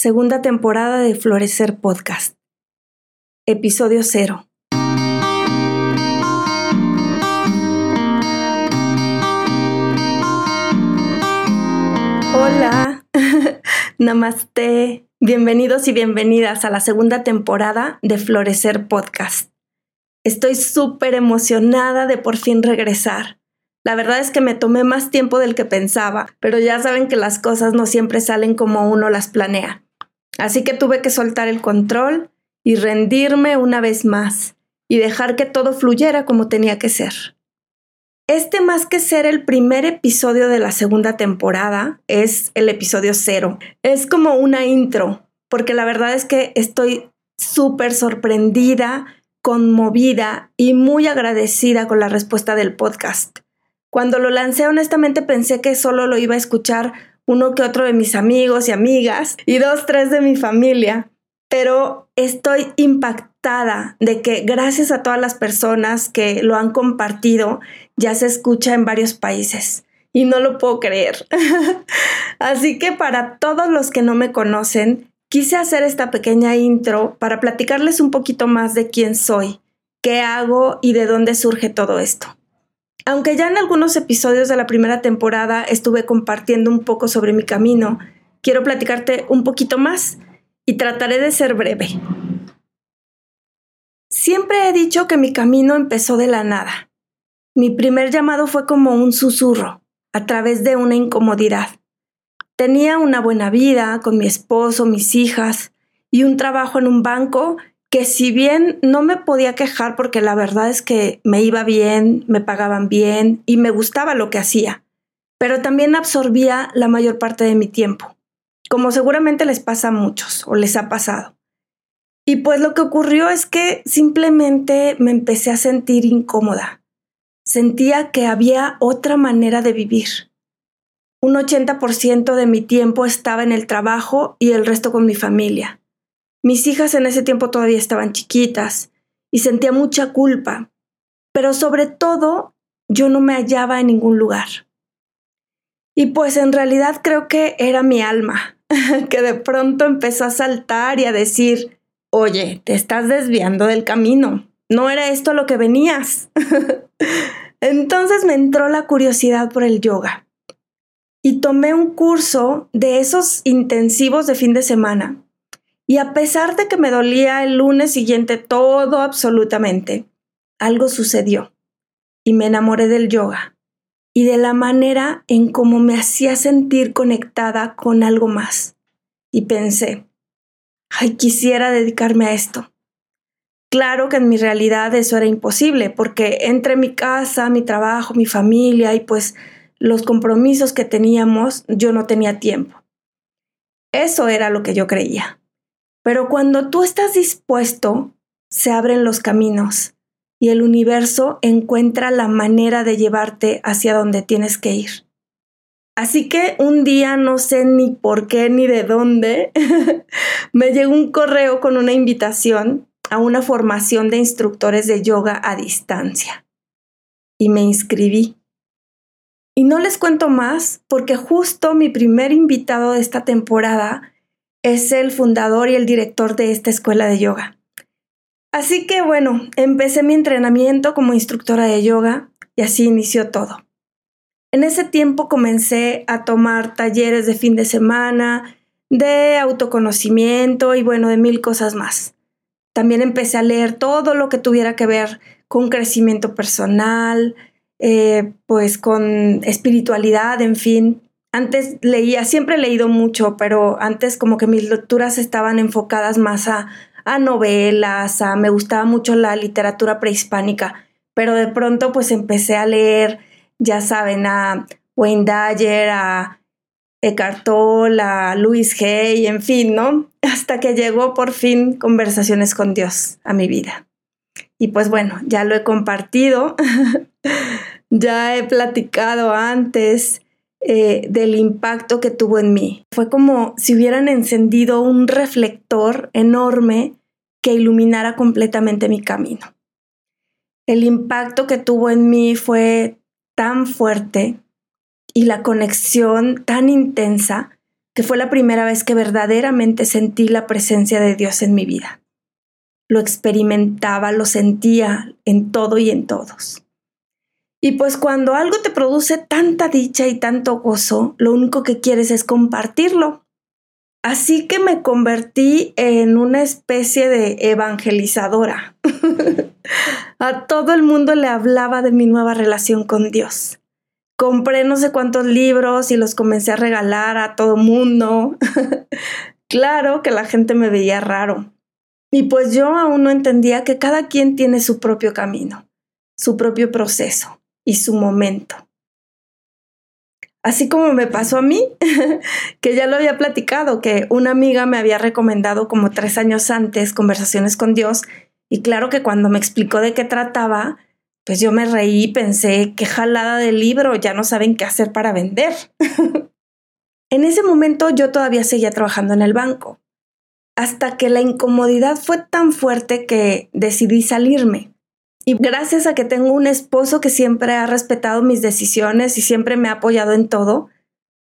segunda temporada de Florecer Podcast, episodio cero. Hola, namaste, bienvenidos y bienvenidas a la segunda temporada de Florecer Podcast. Estoy súper emocionada de por fin regresar. La verdad es que me tomé más tiempo del que pensaba, pero ya saben que las cosas no siempre salen como uno las planea. Así que tuve que soltar el control y rendirme una vez más y dejar que todo fluyera como tenía que ser. Este más que ser el primer episodio de la segunda temporada, es el episodio cero. Es como una intro, porque la verdad es que estoy súper sorprendida, conmovida y muy agradecida con la respuesta del podcast. Cuando lo lancé, honestamente pensé que solo lo iba a escuchar uno que otro de mis amigos y amigas y dos, tres de mi familia. Pero estoy impactada de que gracias a todas las personas que lo han compartido, ya se escucha en varios países. Y no lo puedo creer. Así que para todos los que no me conocen, quise hacer esta pequeña intro para platicarles un poquito más de quién soy, qué hago y de dónde surge todo esto. Aunque ya en algunos episodios de la primera temporada estuve compartiendo un poco sobre mi camino, quiero platicarte un poquito más y trataré de ser breve. Siempre he dicho que mi camino empezó de la nada. Mi primer llamado fue como un susurro, a través de una incomodidad. Tenía una buena vida con mi esposo, mis hijas y un trabajo en un banco que si bien no me podía quejar porque la verdad es que me iba bien, me pagaban bien y me gustaba lo que hacía, pero también absorbía la mayor parte de mi tiempo, como seguramente les pasa a muchos o les ha pasado. Y pues lo que ocurrió es que simplemente me empecé a sentir incómoda. Sentía que había otra manera de vivir. Un 80% de mi tiempo estaba en el trabajo y el resto con mi familia. Mis hijas en ese tiempo todavía estaban chiquitas y sentía mucha culpa, pero sobre todo yo no me hallaba en ningún lugar. Y pues en realidad creo que era mi alma, que de pronto empezó a saltar y a decir, oye, te estás desviando del camino, no era esto lo que venías. Entonces me entró la curiosidad por el yoga y tomé un curso de esos intensivos de fin de semana y a pesar de que me dolía el lunes siguiente todo absolutamente, algo sucedió y me enamoré del yoga y de la manera en cómo me hacía sentir conectada con algo más. Y pensé, ay, quisiera dedicarme a esto. Claro que en mi realidad eso era imposible, porque entre mi casa, mi trabajo, mi familia y pues los compromisos que teníamos, yo no tenía tiempo. Eso era lo que yo creía. Pero cuando tú estás dispuesto, se abren los caminos y el universo encuentra la manera de llevarte hacia donde tienes que ir. Así que un día, no sé ni por qué ni de dónde, me llegó un correo con una invitación a una formación de instructores de yoga a distancia. Y me inscribí. Y no les cuento más porque justo mi primer invitado de esta temporada es el fundador y el director de esta escuela de yoga. Así que bueno, empecé mi entrenamiento como instructora de yoga y así inició todo. En ese tiempo comencé a tomar talleres de fin de semana, de autoconocimiento y bueno, de mil cosas más. También empecé a leer todo lo que tuviera que ver con crecimiento personal, eh, pues con espiritualidad, en fin. Antes leía, siempre he leído mucho, pero antes como que mis lecturas estaban enfocadas más a, novelas, a, me gustaba mucho la literatura prehispánica, pero de pronto pues empecé a leer, ya saben, a Wayne Dyer, a Eckhart Tolle, a Louis Hay, en fin, ¿no? Hasta que llegó por fin Conversaciones con Dios a mi vida. Y pues bueno, ya lo he compartido, ya he platicado antes eh, del impacto que tuvo en mí. Fue como si hubieran encendido un reflector enorme que iluminara completamente mi camino. El impacto que tuvo en mí fue tan fuerte y la conexión tan intensa que fue la primera vez que verdaderamente sentí la presencia de Dios en mi vida. Lo experimentaba, lo sentía en todo y en todos. Y pues cuando algo te produce tanta dicha y tanto gozo, lo único que quieres es compartirlo. Así que me convertí en una especie de evangelizadora. a todo el mundo le hablaba de mi nueva relación con Dios. Compré no sé cuántos libros y los comencé a regalar a todo mundo. claro que la gente me veía raro. Y pues yo aún no entendía que cada quien tiene su propio camino, su propio proceso y su momento. Así como me pasó a mí, que ya lo había platicado, que una amiga me había recomendado como tres años antes conversaciones con Dios y claro que cuando me explicó de qué trataba, pues yo me reí y pensé, qué jalada de libro, ya no saben qué hacer para vender. en ese momento yo todavía seguía trabajando en el banco, hasta que la incomodidad fue tan fuerte que decidí salirme. Y gracias a que tengo un esposo que siempre ha respetado mis decisiones y siempre me ha apoyado en todo,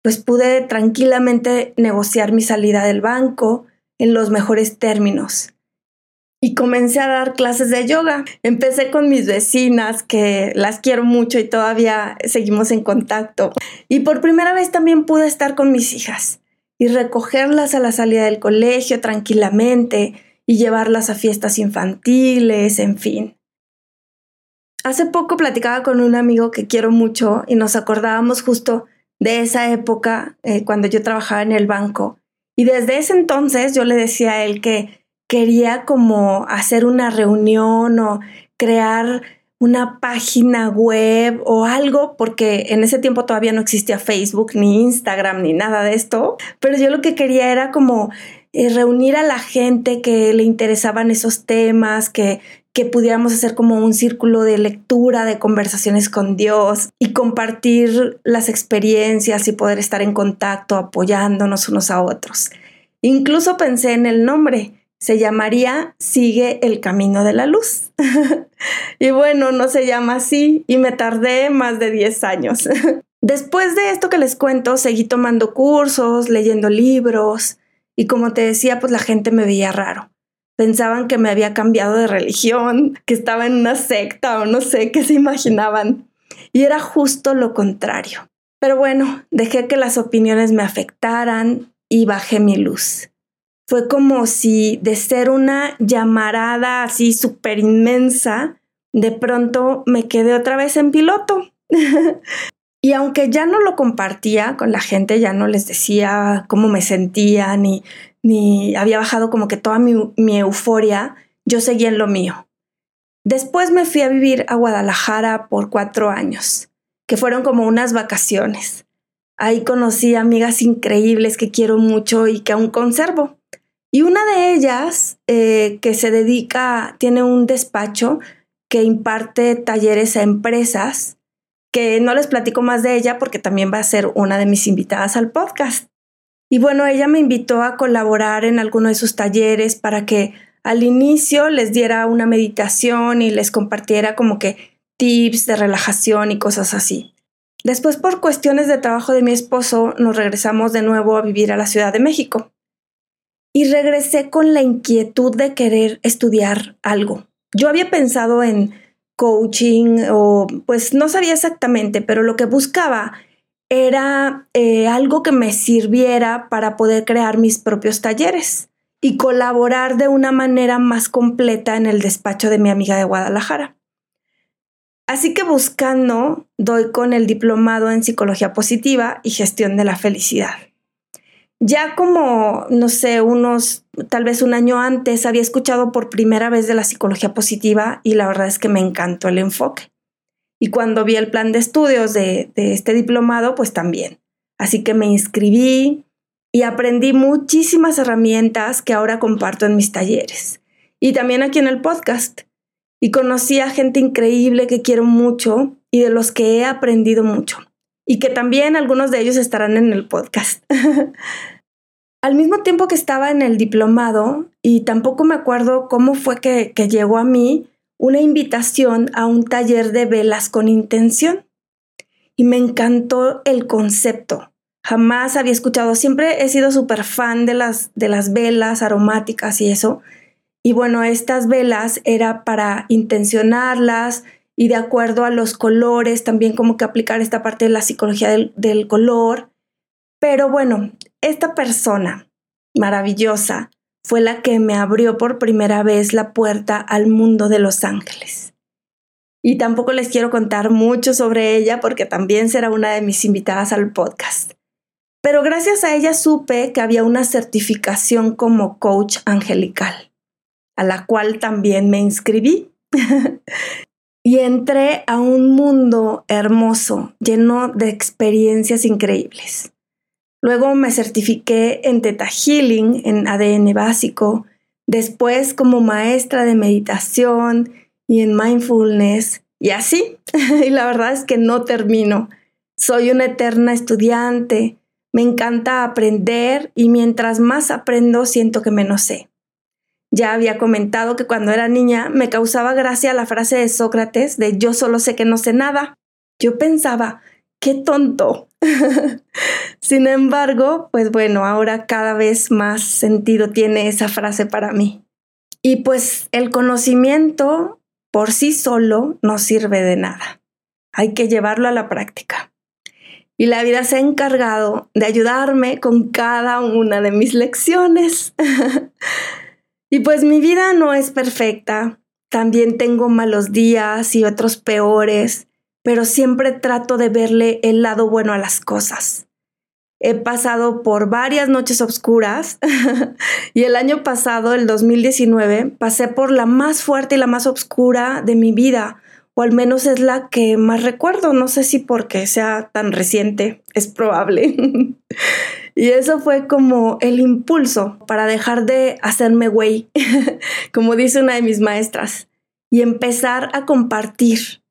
pues pude tranquilamente negociar mi salida del banco en los mejores términos. Y comencé a dar clases de yoga. Empecé con mis vecinas, que las quiero mucho y todavía seguimos en contacto. Y por primera vez también pude estar con mis hijas y recogerlas a la salida del colegio tranquilamente y llevarlas a fiestas infantiles, en fin. Hace poco platicaba con un amigo que quiero mucho y nos acordábamos justo de esa época eh, cuando yo trabajaba en el banco. Y desde ese entonces yo le decía a él que quería como hacer una reunión o crear una página web o algo, porque en ese tiempo todavía no existía Facebook, ni Instagram, ni nada de esto, pero yo lo que quería era como eh, reunir a la gente que le interesaban esos temas, que, que pudiéramos hacer como un círculo de lectura, de conversaciones con Dios y compartir las experiencias y poder estar en contacto, apoyándonos unos a otros. Incluso pensé en el nombre, se llamaría Sigue el Camino de la Luz. y bueno, no se llama así y me tardé más de 10 años. Después de esto que les cuento, seguí tomando cursos, leyendo libros y como te decía, pues la gente me veía raro pensaban que me había cambiado de religión, que estaba en una secta o no sé qué se imaginaban. Y era justo lo contrario. Pero bueno, dejé que las opiniones me afectaran y bajé mi luz. Fue como si de ser una llamarada así súper inmensa, de pronto me quedé otra vez en piloto. y aunque ya no lo compartía con la gente, ya no les decía cómo me sentía ni ni había bajado como que toda mi, mi euforia, yo seguía en lo mío. Después me fui a vivir a Guadalajara por cuatro años, que fueron como unas vacaciones. Ahí conocí amigas increíbles que quiero mucho y que aún conservo. Y una de ellas, eh, que se dedica, tiene un despacho que imparte talleres a empresas, que no les platico más de ella porque también va a ser una de mis invitadas al podcast. Y bueno, ella me invitó a colaborar en alguno de sus talleres para que al inicio les diera una meditación y les compartiera como que tips de relajación y cosas así. Después, por cuestiones de trabajo de mi esposo, nos regresamos de nuevo a vivir a la Ciudad de México. Y regresé con la inquietud de querer estudiar algo. Yo había pensado en coaching o pues no sabía exactamente, pero lo que buscaba era eh, algo que me sirviera para poder crear mis propios talleres y colaborar de una manera más completa en el despacho de mi amiga de Guadalajara. Así que buscando, doy con el diplomado en psicología positiva y gestión de la felicidad. Ya como, no sé, unos, tal vez un año antes, había escuchado por primera vez de la psicología positiva y la verdad es que me encantó el enfoque. Y cuando vi el plan de estudios de, este diplomado, pues también. Así que me inscribí y aprendí muchísimas herramientas que ahora comparto en mis talleres y también aquí en el podcast. Y conocí a gente increíble que quiero mucho y de los que he aprendido mucho. Y que también algunos de ellos estarán en el podcast. Al mismo tiempo que estaba en el diplomado, y tampoco me acuerdo cómo fue que, llegó a mí, una invitación a un taller de velas con intención. Y me encantó el concepto. Jamás había escuchado, siempre he sido súper fan de las, de las velas aromáticas y eso. Y bueno, estas velas era para intencionarlas y de acuerdo a los colores, también como que aplicar esta parte de la psicología del, del color. Pero bueno, esta persona maravillosa fue la que me abrió por primera vez la puerta al mundo de los ángeles. Y tampoco les quiero contar mucho sobre ella porque también será una de mis invitadas al podcast. Pero gracias a ella supe que había una certificación como coach angelical, a la cual también me inscribí. y entré a un mundo hermoso, lleno de experiencias increíbles. Luego me certifiqué en Theta Healing, en ADN básico, después como maestra de meditación y en mindfulness, y así. y la verdad es que no termino. Soy una eterna estudiante, me encanta aprender y mientras más aprendo siento que menos sé. Ya había comentado que cuando era niña me causaba gracia la frase de Sócrates de yo solo sé que no sé nada. Yo pensaba, qué tonto. Sin embargo, pues bueno, ahora cada vez más sentido tiene esa frase para mí. Y pues el conocimiento por sí solo no sirve de nada. Hay que llevarlo a la práctica. Y la vida se ha encargado de ayudarme con cada una de mis lecciones. y pues mi vida no es perfecta. También tengo malos días y otros peores pero siempre trato de verle el lado bueno a las cosas. He pasado por varias noches oscuras. Y el año pasado, el 2019, pasé por la más fuerte y la más oscura de mi vida, o al menos es la que más recuerdo, no sé si porque sea tan reciente, es probable. y eso fue como el impulso para dejar de hacerme güey, como dice una de mis maestras, y empezar a compartir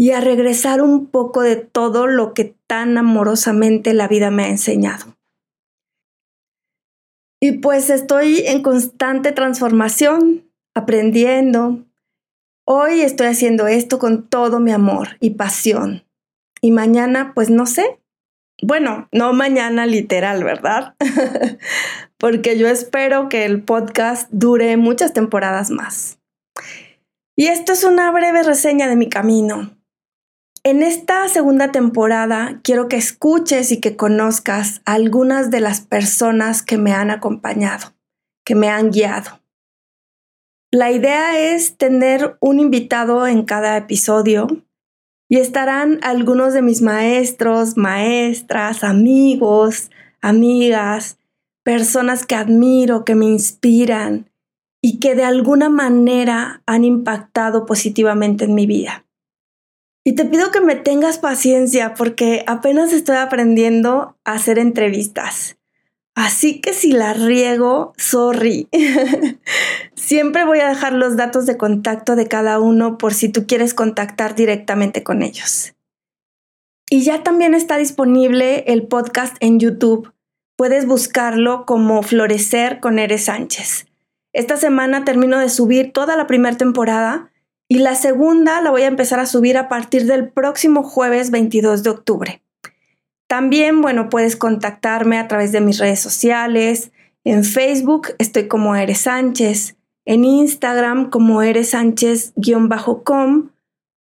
y a regresar un poco de todo lo que tan amorosamente la vida me ha enseñado. Y pues estoy en constante transformación, aprendiendo. Hoy estoy haciendo esto con todo mi amor y pasión. Y mañana, pues no sé. Bueno, no mañana literal, ¿verdad? Porque yo espero que el podcast dure muchas temporadas más. Y esto es una breve reseña de mi camino. En esta segunda temporada quiero que escuches y que conozcas a algunas de las personas que me han acompañado, que me han guiado. La idea es tener un invitado en cada episodio y estarán algunos de mis maestros, maestras, amigos, amigas, personas que admiro, que me inspiran y que de alguna manera han impactado positivamente en mi vida. Y te pido que me tengas paciencia porque apenas estoy aprendiendo a hacer entrevistas. Así que si la riego, sorry. Siempre voy a dejar los datos de contacto de cada uno por si tú quieres contactar directamente con ellos. Y ya también está disponible el podcast en YouTube. Puedes buscarlo como Florecer con Eres Sánchez. Esta semana termino de subir toda la primera temporada y la segunda la voy a empezar a subir a partir del próximo jueves 22 de octubre. También, bueno, puedes contactarme a través de mis redes sociales. En Facebook estoy como Eres Sánchez, en Instagram como Eres Sánchez-com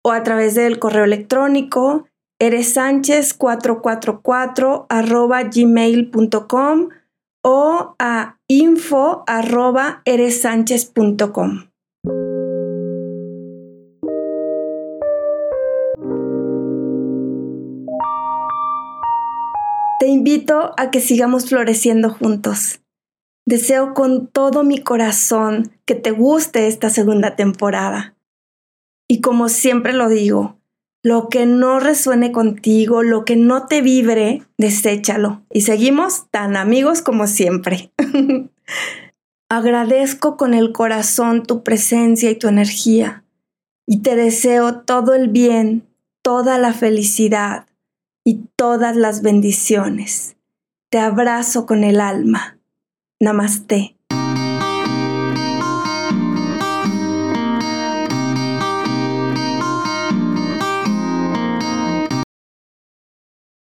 o a través del correo electrónico eres sánchez 444 arroba gmail.com o a info. Te invito a que sigamos floreciendo juntos. Deseo con todo mi corazón que te guste esta segunda temporada. Y como siempre lo digo, lo que no resuene contigo, lo que no te vibre, deséchalo. Y seguimos tan amigos como siempre. Agradezco con el corazón tu presencia y tu energía. Y te deseo todo el bien, toda la felicidad, y todas las bendiciones. Te abrazo con el alma. Namaste.